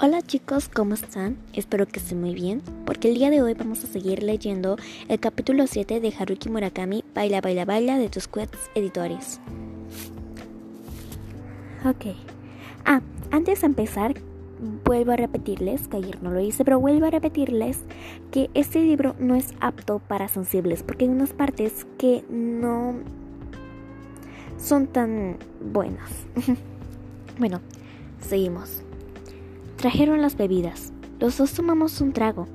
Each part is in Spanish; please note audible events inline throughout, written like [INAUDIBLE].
Hola chicos, ¿cómo están? Espero que estén muy bien, porque el día de hoy vamos a seguir leyendo el capítulo 7 de Haruki Murakami, Baila, Baila, Baila de Tusquets Editores. Ok. Ah, antes de empezar, vuelvo a repetirles, que ayer no lo hice, pero vuelvo a repetirles que este libro no es apto para sensibles, porque hay unas partes que no son tan buenas. [LAUGHS] bueno, seguimos. Trajeron las bebidas. Los dos tomamos un trago.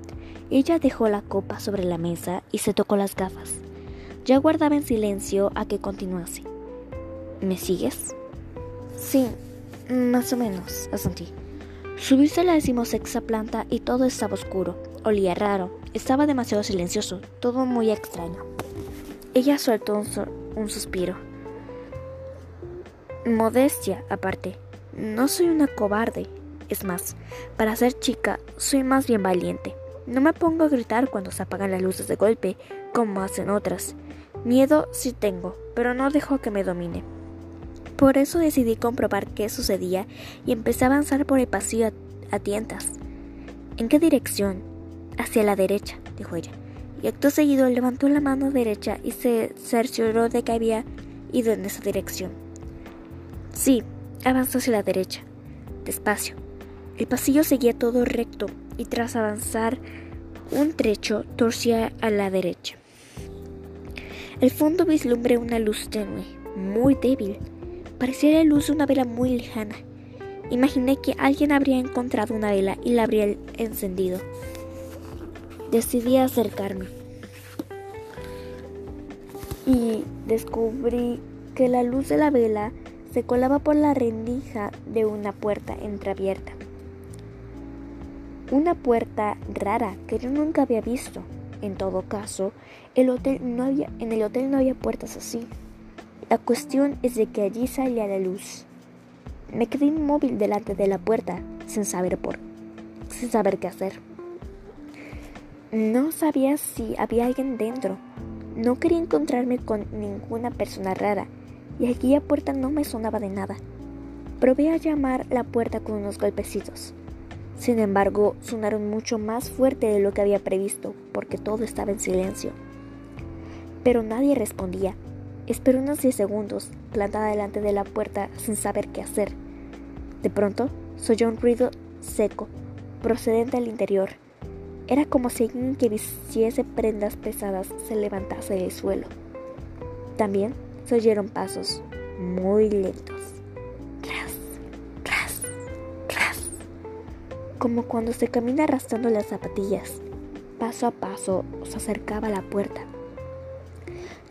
Ella dejó la copa sobre la mesa y se tocó las gafas. Ya guardaba en silencio a que continuase. ¿Me sigues? Sí, más o menos, asentí. Subiste a la decimosexta planta y todo estaba oscuro. Olía raro. Estaba demasiado silencioso. Todo muy extraño. Ella soltó un suspiro. Modestia, aparte. No soy una cobarde. Es más, para ser chica, soy más bien valiente. No me pongo a gritar cuando se apagan las luces de golpe, como hacen otras. Miedo sí tengo, pero no dejo que me domine. Por eso decidí comprobar qué sucedía y empecé a avanzar por el pasillo a, tientas. ¿En qué dirección? Hacia la derecha, dijo ella. Y acto seguido levantó la mano derecha y se cercioró de que había ido en esa dirección. Sí, avanzó hacia la derecha, despacio, el pasillo seguía todo recto y tras avanzar un trecho torcía a la derecha. El fondo vislumbré una luz tenue, muy débil. Parecía la luz de una vela muy lejana. Imaginé que alguien habría encontrado una vela y la habría encendido. Decidí acercarme. Y descubrí que la luz de la vela se colaba por la rendija de una puerta entreabierta. Una puerta rara que yo nunca había visto. En todo caso, el hotel no había, en el hotel no había puertas así. La cuestión es de que allí salía la luz. Me quedé inmóvil delante de la puerta, sin saber por, sin saber qué hacer. No sabía si había alguien dentro. No quería encontrarme con ninguna persona rara, y aquella puerta no me sonaba de nada. Probé a llamar la puerta con unos golpecitos. Sin embargo, sonaron mucho más fuerte de lo que había previsto, porque todo estaba en silencio. Pero nadie respondía. Esperé unos 10 segundos, plantada delante de la puerta sin saber qué hacer. De pronto, se oyó un ruido seco, procedente del interior. Era como si alguien que vistiese prendas pesadas se levantase del suelo. También se oyeron pasos muy lentos. Como cuando se camina arrastrando las zapatillas. Paso a paso se acercaba a la puerta.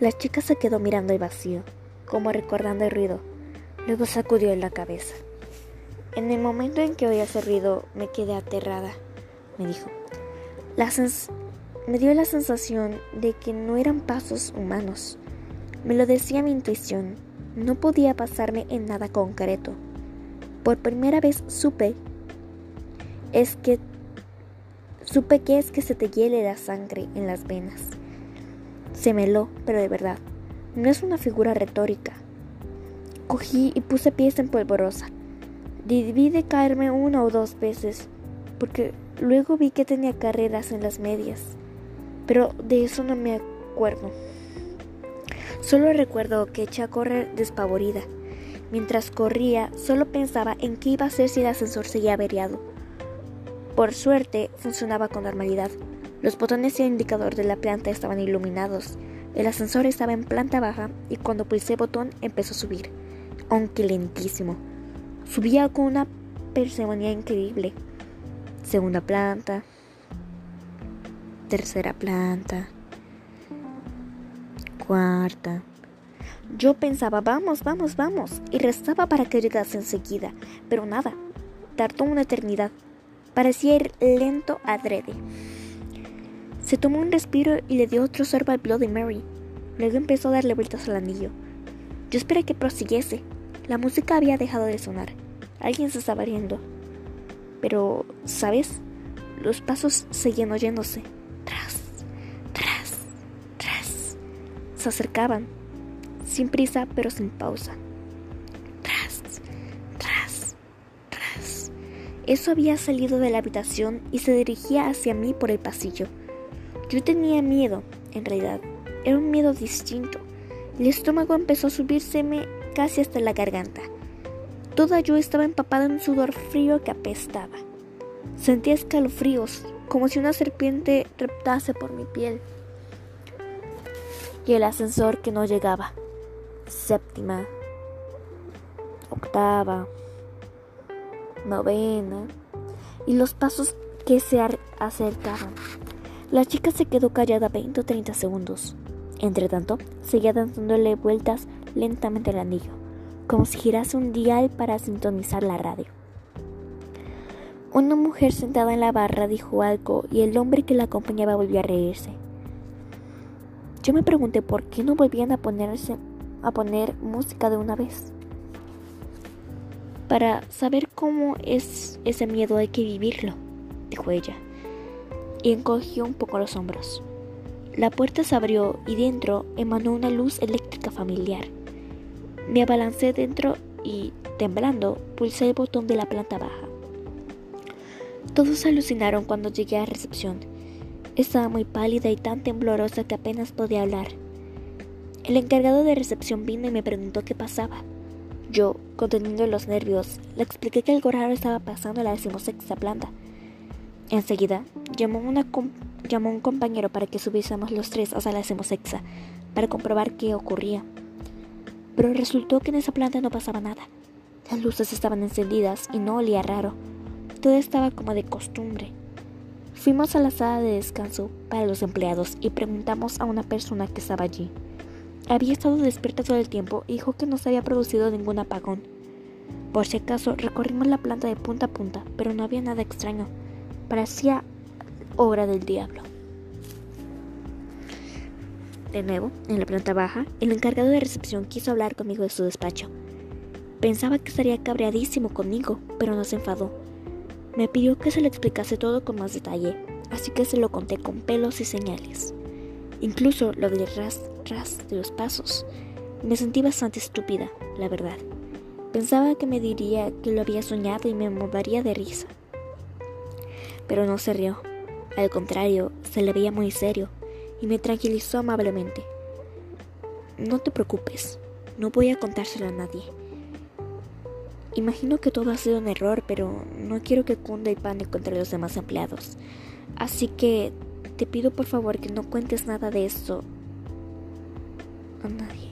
La chica se quedó mirando el vacío, como recordando el ruido. Luego sacudió la cabeza. En el momento en que oí ese ruido, me quedé aterrada, me dijo. me dio la sensación de que no eran pasos humanos. Me lo decía mi intuición. No podía pasarme en nada concreto. Por primera vez supe es que supe que es que se te hiele la sangre en las venas. Se meló, pero de verdad, no es una figura retórica. Cogí y puse pies en polvorosa. Debí de caerme una o dos veces, porque luego vi que tenía carreras en las medias, pero de eso no me acuerdo. Solo recuerdo que eché a correr despavorida. Mientras corría, solo pensaba en qué iba a hacer si el ascensor seguía averiado. Por suerte, funcionaba con normalidad. Los botones y el indicador de la planta estaban iluminados. El ascensor estaba en planta baja y cuando pulsé botón empezó a subir, aunque lentísimo. Subía con una persemonía increíble. Segunda planta, tercera planta, cuarta. Yo pensaba, vamos, vamos, vamos, y restaba para que llegase enseguida, pero nada. Tardó una eternidad. Parecía ir lento adrede. Se tomó un respiro y le dio otro sorbo al Bloody Mary. Luego empezó a darle vueltas al anillo. Yo esperé que prosiguiese. La música había dejado de sonar. Alguien se estaba riendo. Pero, ¿sabes? Los pasos seguían oyéndose. Tras, tras, tras. Se acercaban. Sin prisa, pero sin pausa. Eso había salido de la habitación y se dirigía hacia mí por el pasillo. Yo tenía miedo, en realidad. Era un miedo distinto. El estómago empezó a subírseme casi hasta la garganta. Toda yo estaba empapada en un sudor frío que apestaba. Sentía escalofríos, como si una serpiente reptase por mi piel. Y el ascensor que no llegaba. Séptima, octava, novena, y los pasos que se acercaban. La chica se quedó callada 20 o 30 segundos. Entre tanto, seguía dándole vueltas lentamente al anillo, como si girase un dial para sintonizar la radio. Una mujer sentada en la barra dijo algo y el hombre que la acompañaba volvió a reírse. Yo me pregunté por qué no volvían a ponerse a poner música de una vez. Para saber cómo es ese miedo hay que vivirlo, dijo ella, y encogió un poco los hombros. La puerta se abrió y dentro emanó una luz eléctrica familiar. Me abalancé dentro y, temblando, pulsé el botón de la planta baja. Todos alucinaron cuando llegué a recepción. Estaba muy pálida y tan temblorosa que apenas podía hablar. El encargado de recepción vino y me preguntó qué pasaba. Yo, conteniendo los nervios, le expliqué que el raro estaba pasando a la decimosexta planta. Enseguida, llamó, una llamó un compañero para que subiésemos los tres hasta la decimosexta, para comprobar qué ocurría. Pero resultó que en esa planta no pasaba nada. Las luces estaban encendidas y no olía raro. Todo estaba como de costumbre. Fuimos a la sala de descanso para los empleados y preguntamos a una persona que estaba allí. Había estado despierta todo el tiempo y dijo que no se había producido ningún apagón. Por si acaso, recorrimos la planta de punta a punta, pero no había nada extraño. Parecía obra del diablo. De nuevo, en la planta baja, el encargado de recepción quiso hablar conmigo de su despacho. Pensaba que estaría cabreadísimo conmigo, pero no se enfadó. Me pidió que se le explicase todo con más detalle, así que se lo conté con pelos y señales. Incluso lo del ras ras de los pasos. Me sentí bastante estúpida, la verdad. Pensaba que me diría que lo había soñado y me movería de risa. Pero no se rió. Al contrario, se le veía muy serio y me tranquilizó amablemente. No te preocupes, no voy a contárselo a nadie. Imagino que todo ha sido un error, pero no quiero que cunda el pánico entre los demás empleados. Así que te pido por favor que no cuentes nada de esto a nadie.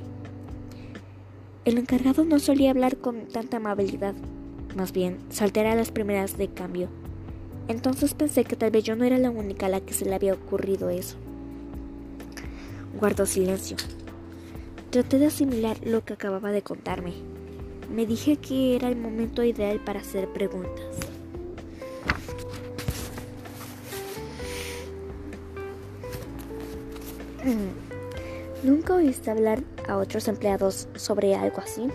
El encargado no solía hablar con tanta amabilidad, más bien saltera las primeras de cambio. Entonces pensé que tal vez yo no era la única a la que se le había ocurrido eso. Guardó silencio. Traté de asimilar lo que acababa de contarme. Me dije que era el momento ideal para hacer preguntas. [CLEARS THROAT] ¿Nunca oíste hablar a otros empleados sobre algo así?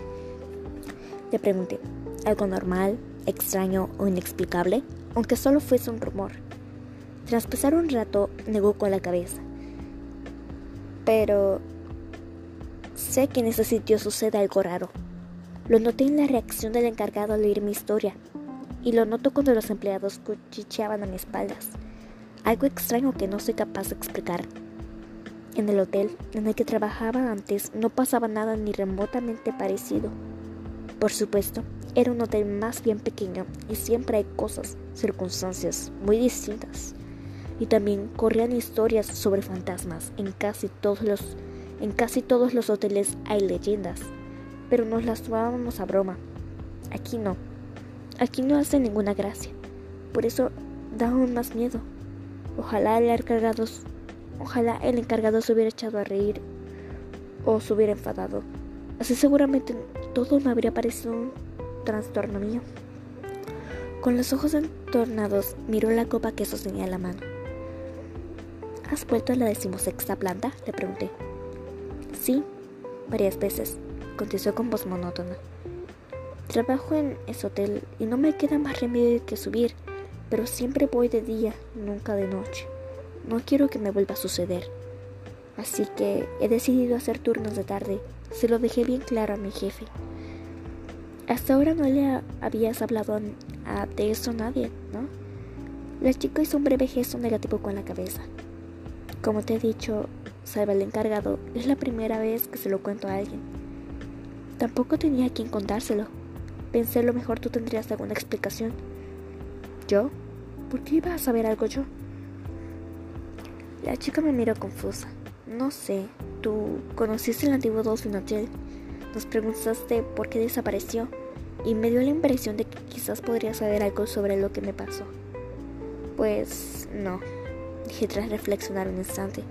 Le pregunté, ¿algo normal, extraño o inexplicable? Aunque solo fuese un rumor. Tras pasar un rato, negó con la cabeza. Pero sé que en ese sitio sucede algo raro. Lo noté en la reacción del encargado al oír mi historia, y lo noto cuando los empleados cuchicheaban a mis espaldas. Algo extraño que no soy capaz de explicar. En el hotel en el que trabajaba antes no pasaba nada ni remotamente parecido. Por supuesto, era un hotel más bien pequeño y siempre hay cosas, circunstancias muy distintas. Y también corrían historias sobre fantasmas. En casi todos los, en casi todos los hoteles hay leyendas, pero nos las tomábamos a broma. Aquí no. Aquí no hace ninguna gracia. Por eso da aún más miedo. Ojalá el cargados Ojalá el encargado se hubiera echado a reír o se hubiera enfadado. Así seguramente todo me habría parecido un trastorno mío. Con los ojos entornados miró la copa que sostenía la mano. ¿Has vuelto a la decimosexta planta? le pregunté. Sí, varias veces, contestó con voz monótona. Trabajo en ese hotel y no me queda más remedio que subir, pero siempre voy de día, nunca de noche. No quiero que me vuelva a suceder. Así que he decidido hacer turnos de tarde. Se lo dejé bien claro a mi jefe. Hasta ahora no le habías hablado de eso a nadie, ¿no? La chica hizo un breve gesto negativo con la cabeza. Como te he dicho, salva el encargado, es la primera vez que se lo cuento a alguien. Tampoco tenía a quien contárselo. Pensé lo mejor tú tendrías alguna explicación. ¿Yo? ¿Por qué iba a saber algo yo? La chica me miró confusa. No sé, tú conociste el antiguo Dolphin Hotel. Nos preguntaste por qué desapareció y me dio la impresión de que quizás podría saber algo sobre lo que me pasó. Pues no, dije tras reflexionar un instante.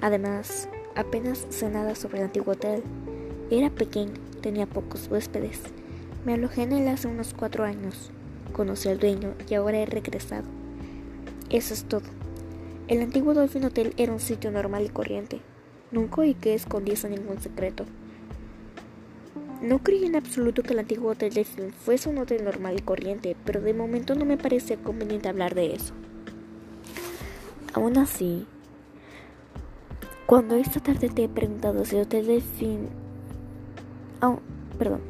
Además, apenas sé nada sobre el antiguo hotel. Era pequeño, tenía pocos huéspedes. Me alojé en él hace unos cuatro años. Conocí al dueño y ahora he regresado. Eso es todo. El antiguo Dolphin Hotel era un sitio normal y corriente. Nunca oí que escondiese ningún secreto. No creí en absoluto que el antiguo Hotel Delfín fuese un hotel normal y corriente, pero de momento no me parecía conveniente hablar de eso. Aún así, cuando esta tarde te he preguntado si el Hotel Delfín... Oh, perdón.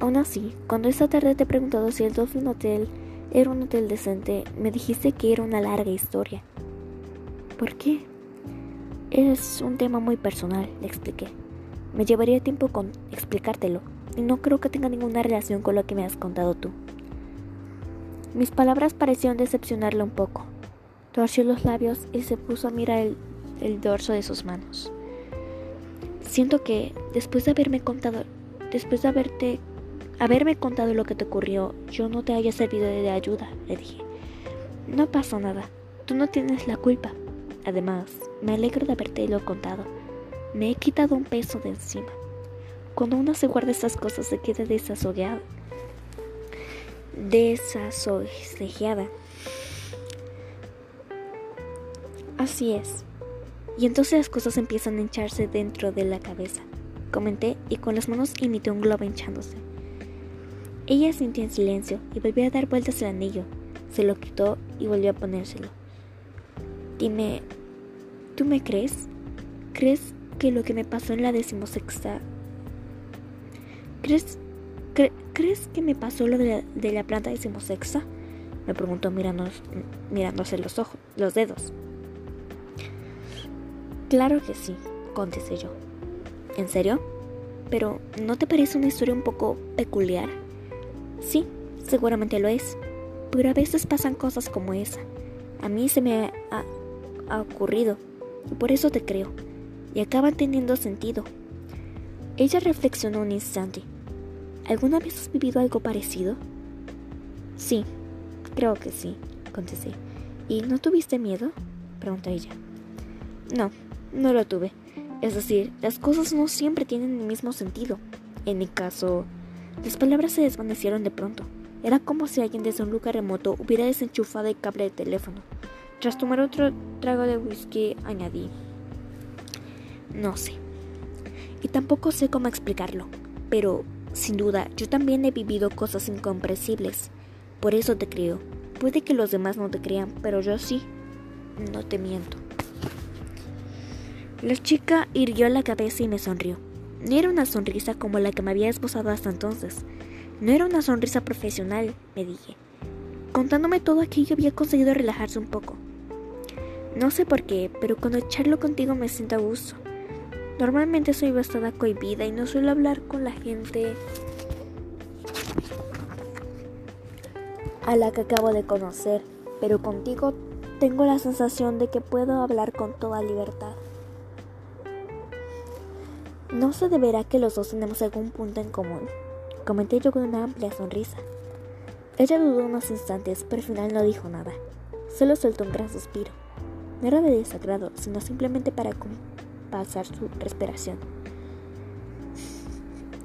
Aún así, cuando esta tarde te he preguntado si el Dolphin Hotel era un hotel decente, me dijiste que era una larga historia. ¿Por qué? Es un tema muy personal, le expliqué. Me llevaría tiempo con explicártelo, y no creo que tenga ninguna relación con lo que me has contado tú. Mis palabras parecieron decepcionarle un poco. Torció los labios y se puso a mirar el, dorso de sus manos. Siento que después de haberme contado, después de haberte haberme contado lo que te ocurrió, yo no te haya servido de ayuda, le dije. No pasó nada. Tú no tienes la culpa. Además, me alegro de haberte lo contado. Me he quitado un peso de encima. Cuando uno se guarda estas cosas se queda desasogueada. Desasogueada. Así es. Y entonces las cosas empiezan a hincharse dentro de la cabeza. Comenté y con las manos imité un globo hinchándose. Ella sintió en silencio y volvió a dar vueltas el anillo. Se lo quitó y volvió a ponérselo. Dime, ¿Tú me crees? ¿Crees que lo que me pasó en la decimosexta... ¿Crees, ¿crees que me pasó lo de la, planta decimosexta? Me preguntó mirándose los ojos, los dedos. Claro que sí, contesté yo. ¿En serio? Pero ¿no te parece una historia un poco peculiar? Sí, seguramente lo es. Pero a veces pasan cosas como esa. A mí se me ha, ha ocurrido por eso te creo, y acaban teniendo sentido. Ella reflexionó un instante. ¿Alguna vez has vivido algo parecido? Sí, creo que sí, contesté. ¿Y no tuviste miedo? preguntó ella. No, no lo tuve. Es decir, las cosas no siempre tienen el mismo sentido. En mi caso, las palabras se desvanecieron de pronto. Era como si alguien desde un lugar remoto hubiera desenchufado el cable de teléfono. Tras tomar otro trago de whisky, añadí, no sé. Y tampoco sé cómo explicarlo, pero sin duda yo también he vivido cosas incomprensibles. Por eso te creo. Puede que los demás no te crean, pero yo sí. No te miento. La chica irguió la cabeza y me sonrió. No era una sonrisa como la que me había esbozado hasta entonces. No era una sonrisa profesional, me dije. Contándome todo aquello había conseguido relajarse un poco. No sé por qué, pero cuando charlo contigo me siento a gusto. Normalmente soy bastante cohibida y no suelo hablar con la gente a la que acabo de conocer, pero contigo tengo la sensación de que puedo hablar con toda libertad. No se deberá que los dos tenemos algún punto en común, comenté yo con una amplia sonrisa. Ella dudó unos instantes, pero al final no dijo nada. Solo soltó un gran suspiro. No era de desagrado, sino simplemente para compasar su respiración.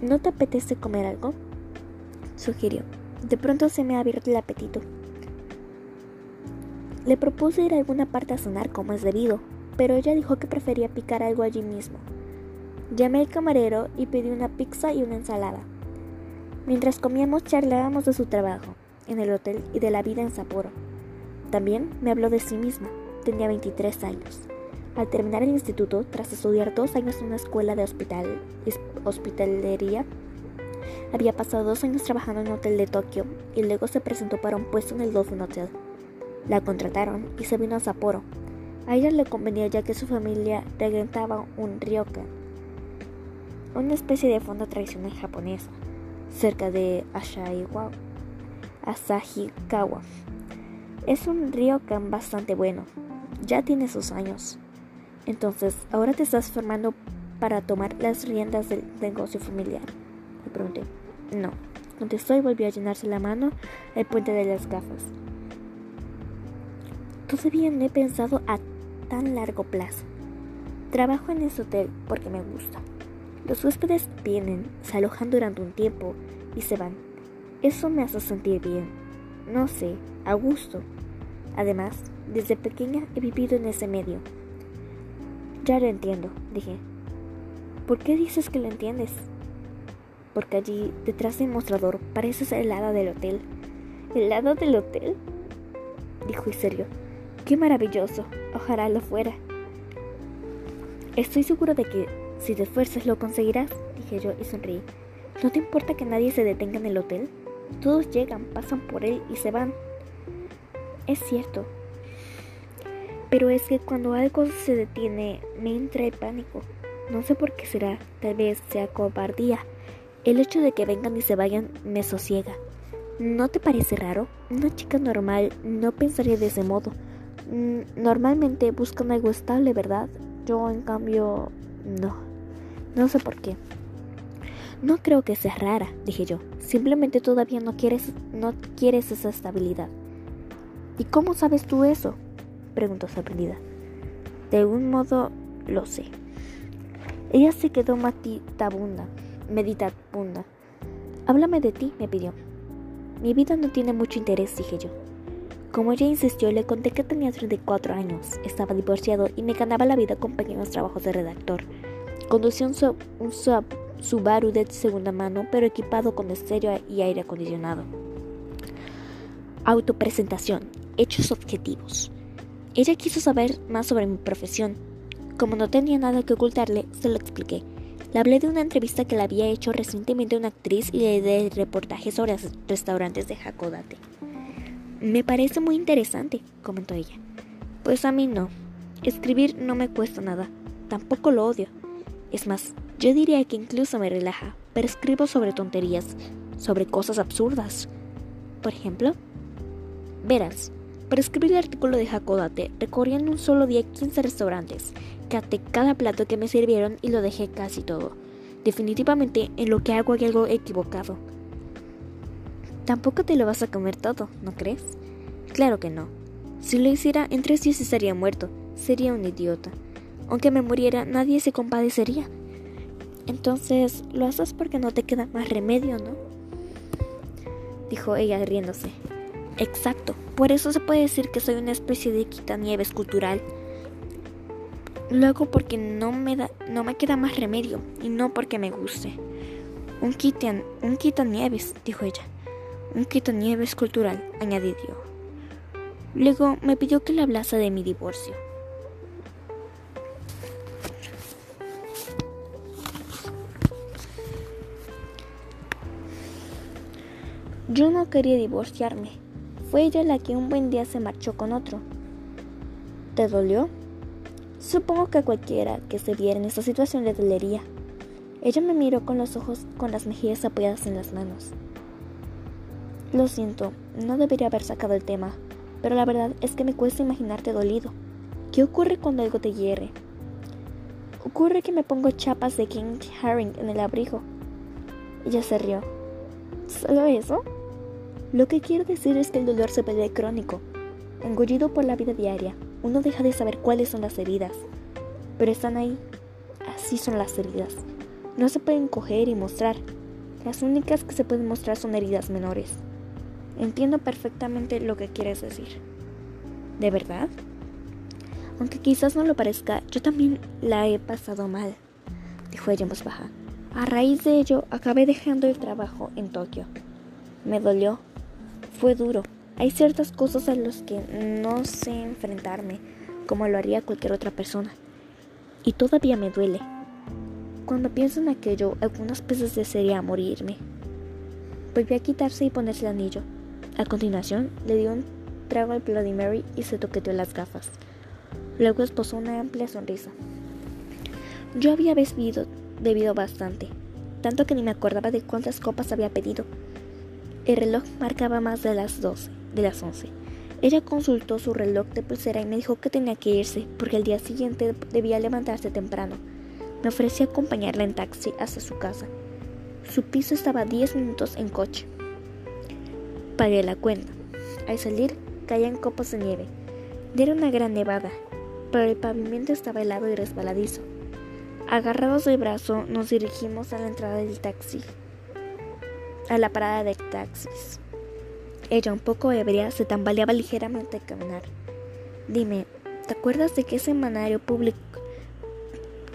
¿No te apetece comer algo? sugirió. De pronto se me ha abierto el apetito. Le propuse ir a alguna parte a cenar como es debido, pero ella dijo que prefería picar algo allí mismo. Llamé al camarero y pedí una pizza y una ensalada. Mientras comíamos charlábamos de su trabajo en el hotel y de la vida en Sapporo. También me habló de sí misma tenía 23 años. Al terminar el instituto, tras estudiar dos años en una escuela de hospital, hospitalería, Había pasado dos años trabajando en un hotel de Tokio y luego se presentó para un puesto en el Dolphin Hotel. La contrataron y se vino a Sapporo. A ella le convenía ya que su familia regentaba un ryokan, una especie de fonda tradicional japonesa, cerca de Asahikawa. Es un ryokan bastante bueno, ya tiene sus años. Entonces, ¿ahora te estás formando para tomar las riendas del negocio familiar? Le pregunté. No, contestó y volvió a llenarse la mano el puente de las gafas. Todavía no he pensado a tan largo plazo. Trabajo en ese hotel porque me gusta. Los huéspedes vienen, se alojan durante un tiempo y se van. Eso me hace sentir bien. No sé, a gusto. Además, desde pequeña he vivido en ese medio. Ya lo entiendo, dije. ¿Por qué dices que lo entiendes? Porque allí, detrás del mostrador, pareces el hada del hotel. ¿El hada del hotel? Dijo y serio. Qué maravilloso. Ojalá lo fuera. Estoy seguro de que si te esfuerzas lo conseguirás, dije yo y sonreí. ¿No te importa que nadie se detenga en el hotel? Todos llegan, pasan por él y se van. Es cierto. Pero es que cuando algo se detiene me entra el pánico. No sé por qué será, tal vez sea cobardía. El hecho de que vengan y se vayan me sosiega. ¿No te parece raro? Una chica normal no pensaría de ese modo. Mm, normalmente buscan algo estable, ¿verdad? Yo, en cambio, no. No sé por qué. No creo que sea rara, dije yo. Simplemente todavía no quieres, no quieres esa estabilidad. ¿Y cómo sabes tú eso? Preguntó sorprendida. De algún modo lo sé. Ella se quedó meditabunda, meditabunda. Háblame de ti, me pidió. Mi vida no tiene mucho interés, dije yo. Como ella insistió, le conté que tenía 34 años, estaba divorciado y me ganaba la vida con pequeños trabajos de redactor. Conducía un, un Subaru de segunda mano, pero equipado con estéreo y aire acondicionado. Autopresentación. Hechos objetivos. Ella quiso saber más sobre mi profesión. Como no tenía nada que ocultarle, se lo expliqué. Le hablé de una entrevista que le había hecho recientemente una actriz y le di reportajes sobre restaurantes de Hakodate. Me parece muy interesante, comentó ella. Pues a mí no. Escribir no me cuesta nada. Tampoco lo odio. Es más, yo diría que incluso me relaja, pero escribo sobre tonterías, sobre cosas absurdas. Por ejemplo, verás, para escribir el artículo de Hakodate, recorrí en un solo día 15 restaurantes, caté cada plato que me sirvieron y lo dejé casi todo. Definitivamente en lo que hago hay algo equivocado. Tampoco te lo vas a comer todo, ¿no crees? Claro que no. Si lo hiciera, en tres días estaría muerto. Sería un idiota. Aunque me muriera, nadie se compadecería. Entonces, lo haces porque no te queda más remedio, ¿no? Dijo ella riéndose. Exacto. Por eso se puede decir que soy una especie de quitanieves cultural. Luego porque no me, da, no me queda más remedio y no porque me guste. Un, quitan, un quitanieves, dijo ella. Un quitanieves cultural, añadió. Luego me pidió que le hablase de mi divorcio. Yo no quería divorciarme. Fue ella la que un buen día se marchó con otro. ¿Te dolió? Supongo que a cualquiera que se viera en esta situación le dolería. Ella me miró con los ojos con las mejillas apoyadas en las manos. Lo siento, no debería haber sacado el tema, pero la verdad es que me cuesta imaginarte dolido. ¿Qué ocurre cuando algo te hiere? Ocurre que me pongo chapas de King Herring en el abrigo. Ella se rió. ¿Solo eso? Lo que quiero decir es que el dolor se vuelve crónico. Engullido por la vida diaria, uno deja de saber cuáles son las heridas. Pero están ahí. Así son las heridas. No se pueden coger y mostrar. Las únicas que se pueden mostrar son heridas menores. Entiendo perfectamente lo que quieres decir. ¿De verdad? Aunque quizás no lo parezca, yo también la he pasado mal, dijo ella en voz baja. A raíz de ello, acabé dejando el trabajo en Tokio. Me dolió. Fue duro. Hay ciertas cosas a las que no sé enfrentarme, como lo haría cualquier otra persona. Y todavía me duele. Cuando pienso en aquello, algunas veces desearía morirme. Volvió a quitarse y ponerse el anillo. A continuación, le dio un trago al Bloody Mary y se toqueteó las gafas. Luego esposó una amplia sonrisa. Yo había bebido, bebido bastante, tanto que ni me acordaba de cuántas copas había pedido. El reloj marcaba más de las doce, de las once. Ella consultó su reloj de pulsera y me dijo que tenía que irse porque el día siguiente debía levantarse temprano. Me ofrecí acompañarla en taxi hasta su casa. Su piso estaba a diez minutos en coche. Pagué la cuenta. Al salir, caían copos de nieve. Era una gran nevada, pero el pavimento estaba helado y resbaladizo. Agarrados del brazo, nos dirigimos a la entrada del taxi, a la parada de taxis. Ella, un poco ebria, se tambaleaba ligeramente al caminar. Dime, ¿te acuerdas de qué semanario publicó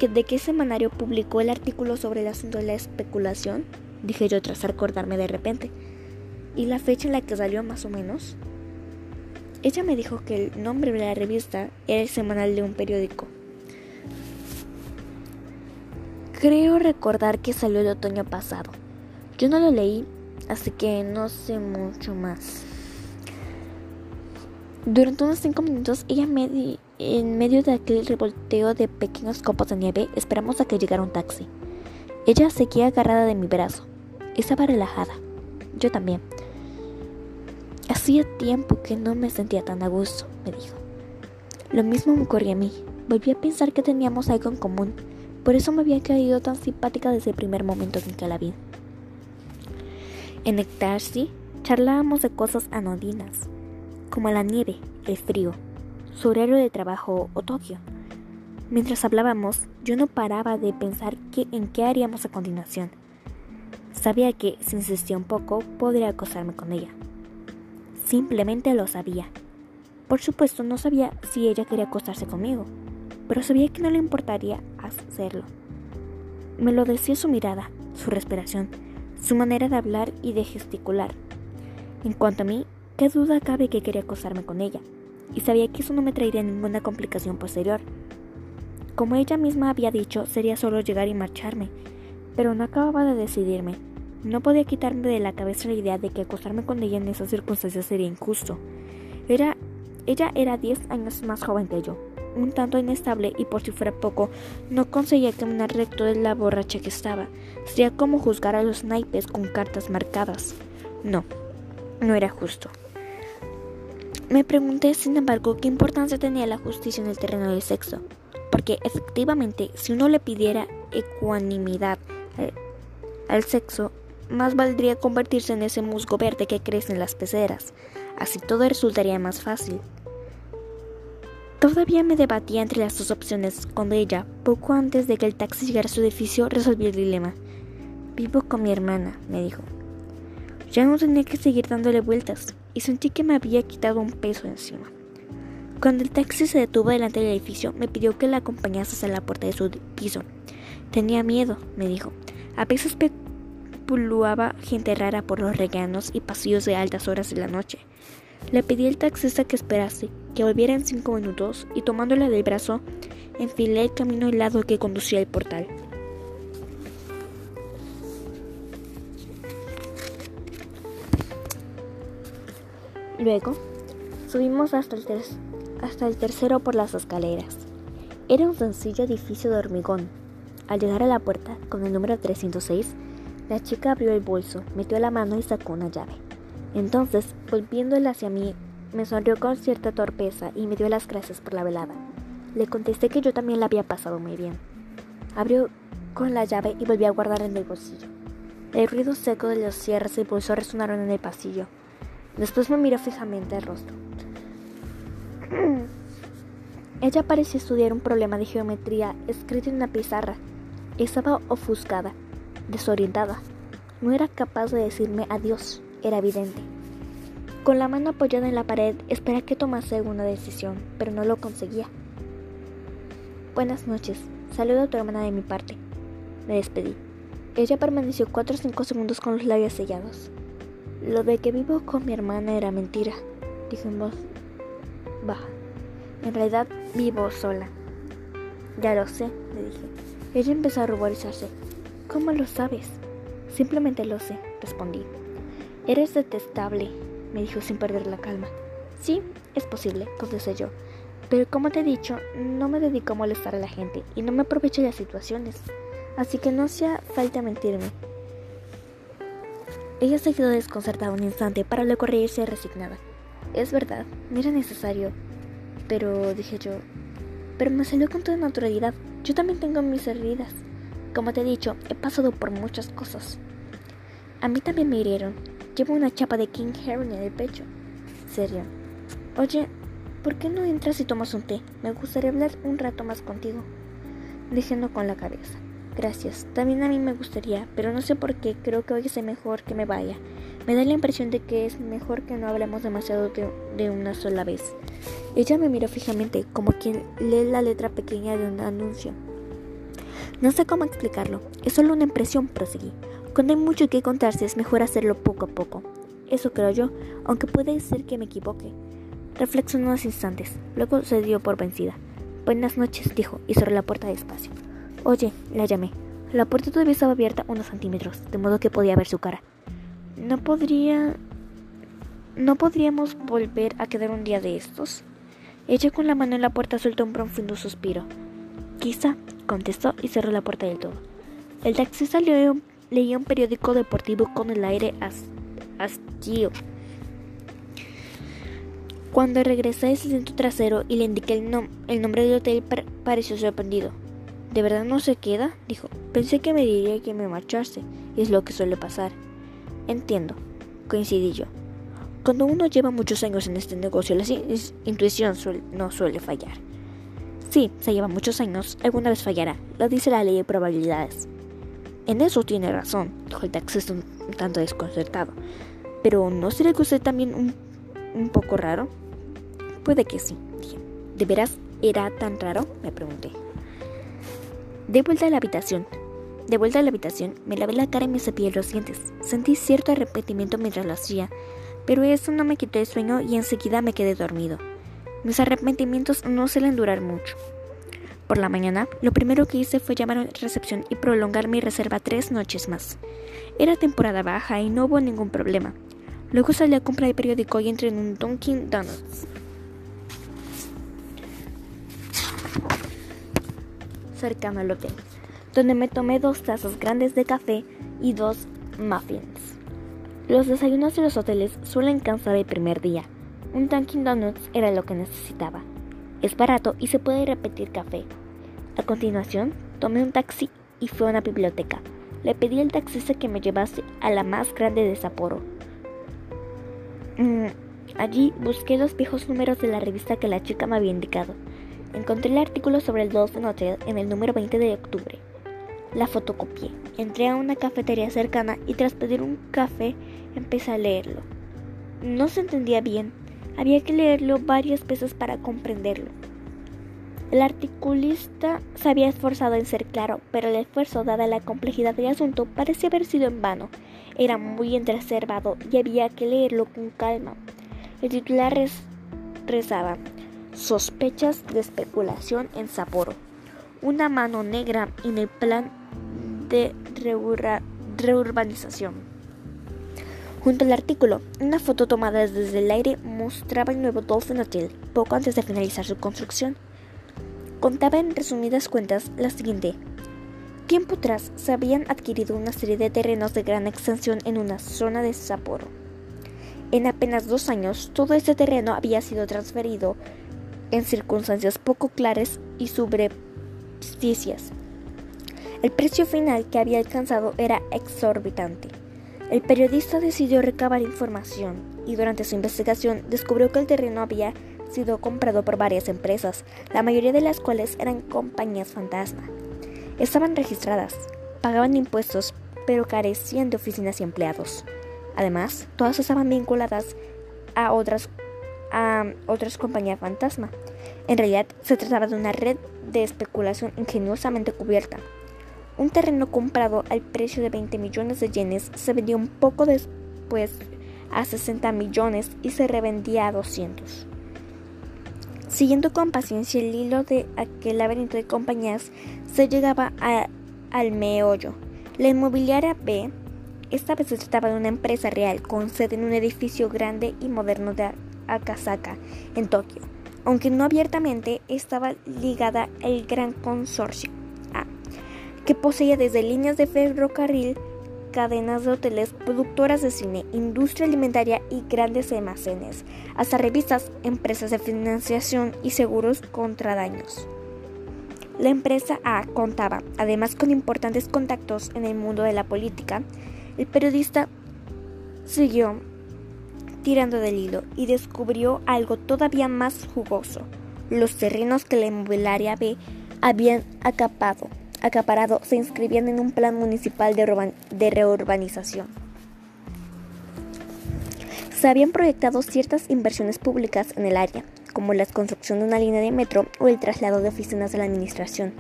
de qué semanario publicó el artículo sobre el asunto de la especulación? Dije yo tras acordarme de repente. ¿Y la fecha en la que salió más o menos? Ella me dijo que el nombre de la revista era el semanal de un periódico. Creo recordar que salió el otoño pasado. Yo no lo leí, así que no sé mucho más. Durante unos cinco minutos, ella me en medio de aquel revolteo de pequeños copos de nieve, esperamos a que llegara un taxi. Ella seguía agarrada de mi brazo. Estaba relajada. Yo también. Hacía tiempo que no me sentía tan a gusto, me dijo. Lo mismo me ocurría a mí. Volví a pensar que teníamos algo en común. Por eso me había caído tan simpática desde el primer momento en que la vi. En el charlábamos de cosas anodinas, como la nieve, el frío, su horario de trabajo o Tokio. Mientras hablábamos, yo no paraba de pensar en qué haríamos a continuación. Sabía que, si insistía un poco, podría acosarme con ella. Simplemente lo sabía. Por supuesto, no sabía si ella quería acostarse conmigo, pero sabía que no le importaría hacerlo. Me lo decía su mirada, su respiración, su manera de hablar y de gesticular. En cuanto a mí, qué duda cabe que quería acosarme con ella, y sabía que eso no me traería ninguna complicación posterior. Como ella misma había dicho, sería solo llegar y marcharme, pero no acababa de decidirme. No podía quitarme de la cabeza la idea de que acostarme con ella en esas circunstancias sería injusto. Era, ella era 10 años más joven que yo, un tanto inestable y por si fuera poco, no conseguía caminar recto de la borracha que estaba. Sería como juzgar a los naipes con cartas marcadas. No, no era justo. Me pregunté, sin embargo, qué importancia tenía la justicia en el terreno del sexo, porque efectivamente, si uno le pidiera ecuanimidad eh, al sexo, más valdría convertirse en ese musgo verde que crece en las peceras, así todo resultaría más fácil. Todavía me debatía entre las dos opciones cuando ella, poco antes de que el taxi llegara a su edificio, resolvió el dilema. Vivo con mi hermana, me dijo. Ya no tenía que seguir dándole vueltas y sentí que me había quitado un peso encima. Cuando el taxi se detuvo delante del edificio, me pidió que la acompañase hasta la puerta de su piso. Tenía miedo, me dijo. A veces puluaba gente rara por los reganos y pasillos de altas horas de la noche. Le pedí al taxista que esperase, que volviera en cinco minutos y tomándola del brazo, enfilé el camino al lado que conducía al portal. Luego, subimos hasta el, hasta el tercero por las escaleras. Era un sencillo edificio de hormigón. Al llegar a la puerta, con el número 306, la chica abrió el bolso, metió la mano y sacó una llave. Entonces, volviéndola hacia mí, me sonrió con cierta torpeza y me dio las gracias por la velada. Le contesté que yo también la había pasado muy bien. Abrió con la llave y volvió a guardar en el bolsillo. El ruido seco de los cierres y bolso resonaron en el pasillo. Después me miró fijamente el rostro. [CLEARS THROAT] Ella parecía estudiar un problema de geometría escrito en una pizarra. Estaba ofuscada, desorientada. No era capaz de decirme adiós, era evidente. Con la mano apoyada en la pared, esperé que tomase alguna decisión, pero no lo conseguía. Buenas noches, saludo a tu hermana de mi parte. Me despedí. Ella permaneció cuatro o cinco segundos con los labios sellados. Lo de que vivo con mi hermana era mentira, dijo en voz baja. En realidad vivo sola. Ya lo sé, le dije. Ella empezó a ruborizarse. ¿Cómo lo sabes? Simplemente lo sé, respondí. Eres detestable, me dijo sin perder la calma. Sí, es posible, contesté yo. Pero como te he dicho, no me dedico a molestar a la gente y no me aprovecho de las situaciones. Así que no hacía falta mentirme. Ella se quedó desconcertada un instante para luego reírse resignada. Es verdad, no era necesario. Pero, dije yo, pero me salió con toda naturalidad. Yo también tengo mis heridas. Como te he dicho, he pasado por muchas cosas. A mí también me hirieron. Llevo una chapa de King Heron en el pecho. Serio. Oye, ¿por qué no entras y tomas un té? Me gustaría hablar un rato más contigo. Diciendo con la cabeza. Gracias. También a mí me gustaría, pero no sé por qué. Creo que hoy es mejor que me vaya. Me da la impresión de que es mejor que no hablemos demasiado de, una sola vez. Ella me miró fijamente, como quien lee la letra pequeña de un anuncio. No sé cómo explicarlo. Es solo una impresión, proseguí. Cuando hay mucho que contarse es mejor hacerlo poco a poco. Eso creo yo, aunque puede ser que me equivoque. Reflexionó unos instantes, luego se dio por vencida. Buenas noches, dijo, y cerró la puerta despacio. Oye, la llamé. La puerta todavía estaba abierta unos centímetros, de modo que podía ver su cara. ¿No podría... ¿No podríamos volver a quedar un día de estos? Ella con la mano en la puerta soltó un profundo suspiro. Quizá, contestó y cerró la puerta del todo. El taxista leía un periódico deportivo con el aire hastío. Cuando regresé al asiento trasero y le indiqué el, el nombre del hotel, pareció sorprendido. ¿De verdad no se queda? dijo. Pensé que me diría que me marchase, y es lo que suele pasar. Entiendo, coincidí yo. Cuando uno lleva muchos años en este negocio, la intuición no suele fallar. Sí, se lleva muchos años, alguna vez fallará, lo dice la ley de probabilidades. En eso tiene razón, dijo el taxista un, tanto desconcertado. Pero ¿no será que usted también un, un poco raro? Puede que sí, dije. ¿De veras era tan raro? me pregunté. De vuelta a la habitación. De vuelta a la habitación, me lavé la cara y me cepillé los dientes. Sentí cierto arrepentimiento mientras lo hacía, pero eso no me quitó el sueño y enseguida me quedé dormido. Mis arrepentimientos no suelen durar mucho. Por la mañana, lo primero que hice fue llamar a recepción y prolongar mi reserva tres noches más. Era temporada baja y no hubo ningún problema. Luego salí a comprar el periódico y entré en un Dunkin' Donuts. cercano al hotel, donde me tomé dos tazas grandes de café y dos muffins. Los desayunos de los hoteles suelen cansar el primer día. Un Dunkin' Donuts era lo que necesitaba. Es barato y se puede repetir café. A continuación, tomé un taxi y fui a una biblioteca. Le pedí al taxista que me llevase a la más grande de Sapporo. Mm, allí busqué los viejos números de la revista que la chica me había indicado. Encontré el artículo sobre el Dolphin Hotel en el número 20 de octubre. La fotocopié. Entré a una cafetería cercana y tras pedir un café empecé a leerlo. No se entendía bien. Había que leerlo varias veces para comprenderlo. El articulista se había esforzado en ser claro, pero el esfuerzo, dada la complejidad del asunto, parecía haber sido en vano. Era muy entreservado y había que leerlo con calma. El titular rezaba sospechas de especulación en Sapporo, una mano negra en el plan de reurbanización. Junto al artículo, una foto tomada desde el aire mostraba el nuevo Dolphin Hotel poco antes de finalizar su construcción. Contaba en resumidas cuentas la siguiente. Tiempo atrás se habían adquirido una serie de terrenos de gran extensión en una zona de Sapporo. En apenas dos años, todo este terreno había sido transferido en circunstancias poco claras y subrepticias. El precio final que había alcanzado era exorbitante. El periodista decidió recabar información y durante su investigación descubrió que el terreno había sido comprado por varias empresas, la mayoría de las cuales eran compañías fantasma. Estaban registradas, pagaban impuestos, pero carecían de oficinas y empleados. Además, todas estaban vinculadas a otras a otras compañías fantasma. En realidad se trataba de una red de especulación ingeniosamente cubierta. Un terreno comprado al precio de 20 millones de yenes se vendió un poco después a 60 millones y se revendía a 200. Siguiendo con paciencia el hilo de aquel laberinto de compañías, se llegaba al meollo. La inmobiliaria B esta vez se trataba de una empresa real con sede en un edificio grande y moderno de Akasaka, en Tokio, aunque no abiertamente estaba ligada al gran consorcio que poseía desde líneas de ferrocarril, cadenas de hoteles, productoras de cine, industria alimentaria y grandes almacenes, hasta revistas, empresas de financiación y seguros contra daños. La empresa A contaba, además con importantes contactos en el mundo de la política, el periodista siguió tirando del hilo y descubrió algo todavía más jugoso. Los terrenos que la inmobiliaria B habían acapado, acaparado se inscribían en un plan municipal de, reurbanización. Se habían proyectado ciertas inversiones públicas en el área, como la construcción de una línea de metro o el traslado de oficinas de la administración.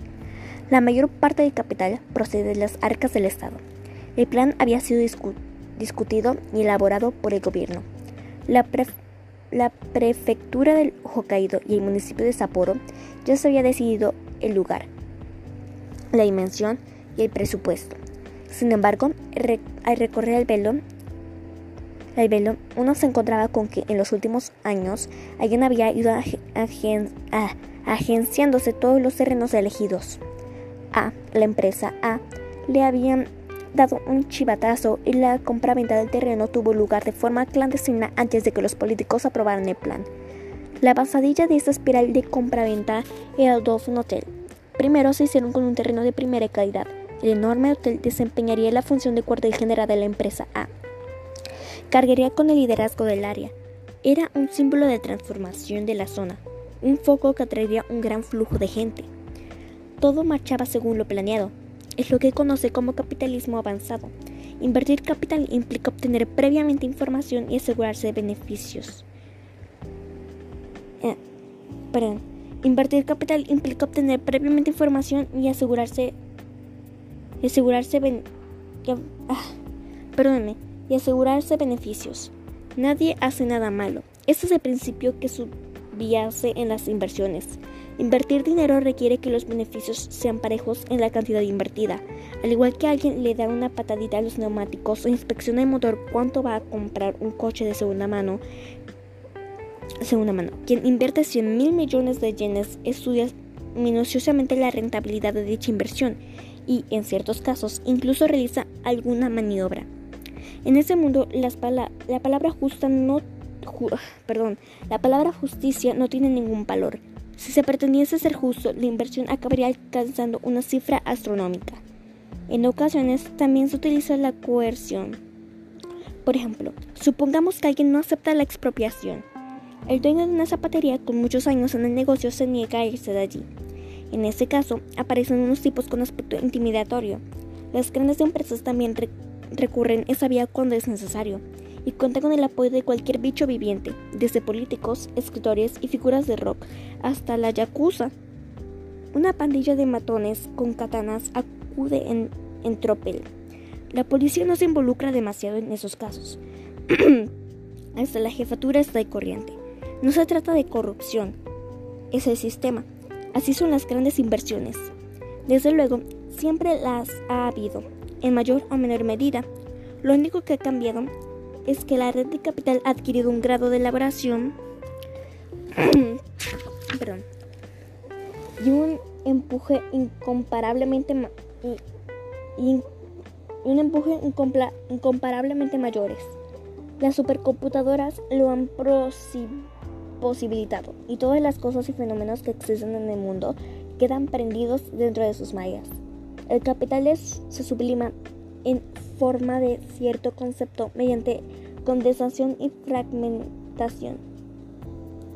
La mayor parte del capital procede de las arcas del Estado. El plan había sido discutido y elaborado por el gobierno. La, la prefectura del Hokkaido y el municipio de Sapporo ya se había decidido el lugar, la dimensión y el presupuesto. Sin embargo, al recorrer el velo, el velo, uno se encontraba con que en los últimos años alguien había ido agenciándose todos los terrenos elegidos. A, la empresa A, le habían dado un chivatazo y la compraventa del terreno tuvo lugar de forma clandestina antes de que los políticos aprobaran el plan. La basadilla de esta espiral de compraventa era Dolphin Hotel. Primero se hicieron con un terreno de primera calidad. El enorme hotel desempeñaría la función de cuartel general de la empresa A. Cargaría con el liderazgo del área. Era un símbolo de transformación de la zona, un foco que atraería un gran flujo de gente. Todo marchaba según lo planeado, es lo que conoce como capitalismo avanzado. Invertir capital implica obtener previamente información y asegurarse de beneficios. Eh, perdón. Invertir capital implica obtener previamente información y asegurarse. asegurarse ah, perdóneme, y asegurarse beneficios. Nadie hace nada malo. Este es el principio que subyace en las inversiones. Invertir dinero requiere que los beneficios sean parejos en la cantidad invertida. Al igual que alguien le da una patadita a los neumáticos o inspecciona el motor cuánto va a comprar un coche de segunda mano, segunda mano. Quien invierte 100 mil millones de yenes estudia minuciosamente la rentabilidad de dicha inversión y, en ciertos casos, incluso realiza alguna maniobra. En ese mundo, la palabra justa no, perdón, la palabra justicia no tiene ningún valor. Si se pretendiese ser justo, la inversión acabaría alcanzando una cifra astronómica. En ocasiones también se utiliza la coerción. Por ejemplo, supongamos que alguien no acepta la expropiación. El dueño de una zapatería con muchos años en el negocio se niega a irse de allí. En este caso, aparecen unos tipos con aspecto intimidatorio. Las grandes empresas también recurren esa vía cuando es necesario y cuenta con el apoyo de cualquier bicho viviente, desde políticos, escritores y figuras de rock hasta la yakuza. Una pandilla de matones con katanas acude en tropel. La policía no se involucra demasiado en esos casos. [CLEARS THROAT] hasta la jefatura está de corriente. No se trata de corrupción, es el sistema. Así son las grandes inversiones. Desde luego, siempre las ha habido, en mayor o menor medida. Lo único que ha cambiado es que la red de capital ha adquirido un grado de elaboración [CLEARS THROAT] y un empuje incomparablemente y, un empuje incomparablemente mayores. Las supercomputadoras lo han posibilitado y todas las cosas y fenómenos que existen en el mundo quedan prendidos dentro de sus mallas. El capital se sublima en forma de cierto concepto mediante condensación y fragmentación.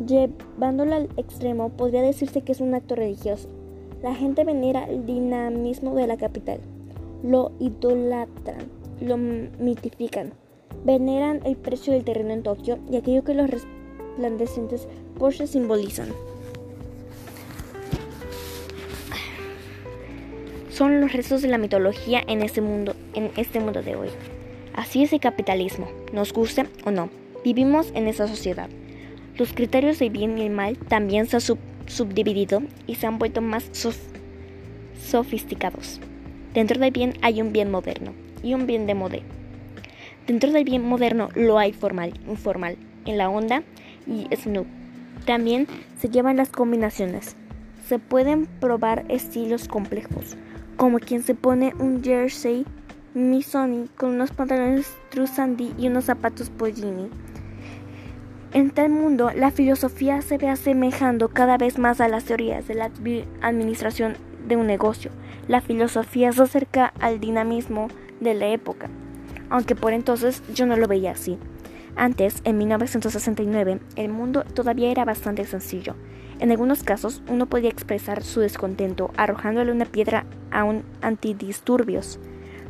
Llevándolo al extremo, podría decirse que es un acto religioso. La gente venera el dinamismo de la capital, lo idolatran, lo mitifican, veneran el precio del terreno en Tokio y aquello que los resplandecientes Porsche simbolizan. Son los restos de la mitología en este mundo, en este mundo de hoy. Así es el capitalismo, nos guste o no. Vivimos en esa sociedad. Los criterios del bien y el mal también se han subdividido y se han vuelto más sofisticados. Dentro del bien hay un bien moderno y un bien de moda. Dentro del bien moderno lo hay formal, informal, en la onda y Snoop. También se llevan las combinaciones. Se pueden probar estilos complejos, como quien se pone un jersey Missoni con unos pantalones True y unos zapatos Pollini. En tal mundo, la filosofía se ve asemejando cada vez más a las teorías de la administración de un negocio. La filosofía se acerca al dinamismo de la época, aunque por entonces yo no lo veía así. Antes, en 1969, el mundo todavía era bastante sencillo. En algunos casos, uno podía expresar su descontento arrojándole una piedra a un antidisturbios.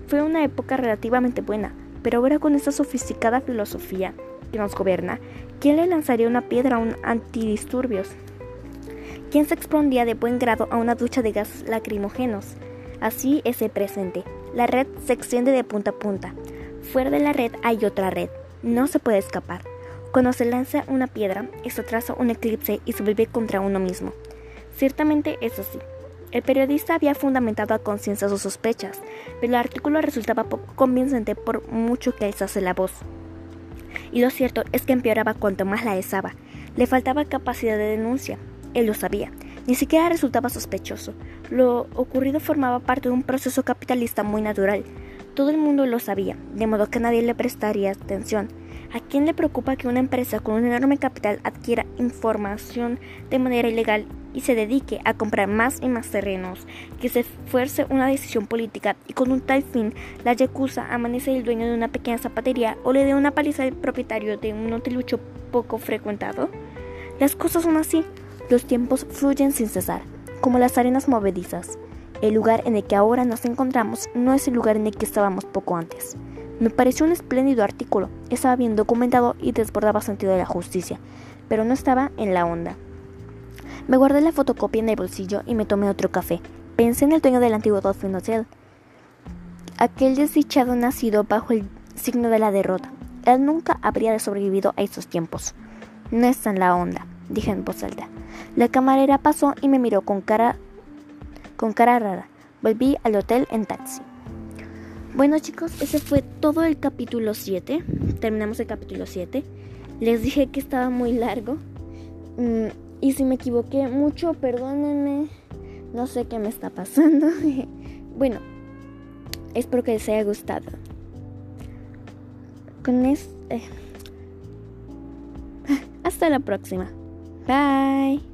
Fue una época relativamente buena, pero ahora con esta sofisticada filosofía que nos gobierna, ¿quién le lanzaría una piedra a un antidisturbios? ¿Quién se expondría de buen grado a una ducha de gases lacrimógenos? Así es el presente. La red se extiende de punta a punta. Fuera de la red hay otra red. No se puede escapar. Cuando se lanza una piedra, esto traza un eclipse y se vuelve contra uno mismo. Ciertamente es así. El periodista había fundamentado a conciencia sus sospechas, pero el artículo resultaba poco convincente por mucho que alzase la voz. Y lo cierto es que empeoraba cuanto más la alzaba. Le faltaba capacidad de denuncia. Él lo sabía. Ni siquiera resultaba sospechoso. Lo ocurrido formaba parte de un proceso capitalista muy natural. Todo el mundo lo sabía, de modo que nadie le prestaría atención. ¿A quién le preocupa que una empresa con un enorme capital adquiera información de manera ilegal y se dedique a comprar más y más terrenos, que se fuerce una decisión política y con un tal fin la Yakuza amanece el dueño de una pequeña zapatería o le dé una paliza al propietario de un hotelucho poco frecuentado? Las cosas son así, los tiempos fluyen sin cesar, como las arenas movedizas. El lugar en el que ahora nos encontramos no es el lugar en el que estábamos poco antes. Me pareció un espléndido artículo, estaba bien documentado y desbordaba sentido de la justicia, pero no estaba en la onda. Me guardé la fotocopia en el bolsillo y me tomé otro café. Pensé en el dueño del antiguo Dolphin Hotel, aquel desdichado nacido bajo el signo de la derrota. Él nunca habría sobrevivido a esos tiempos. No está en la onda, dije en voz alta. La camarera pasó y me miró con cara, con cara rara. Volví al hotel en taxi. Bueno chicos, ese fue todo el capítulo 7. Terminamos el capítulo 7. Les dije que estaba muy largo. Mm, y si me equivoqué mucho, perdónenme. No sé qué me está pasando. [LAUGHS] bueno, espero que les haya gustado. Con esto... Eh, [LAUGHS] hasta la próxima. Bye.